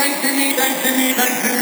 thank you me, thank you me, thank you.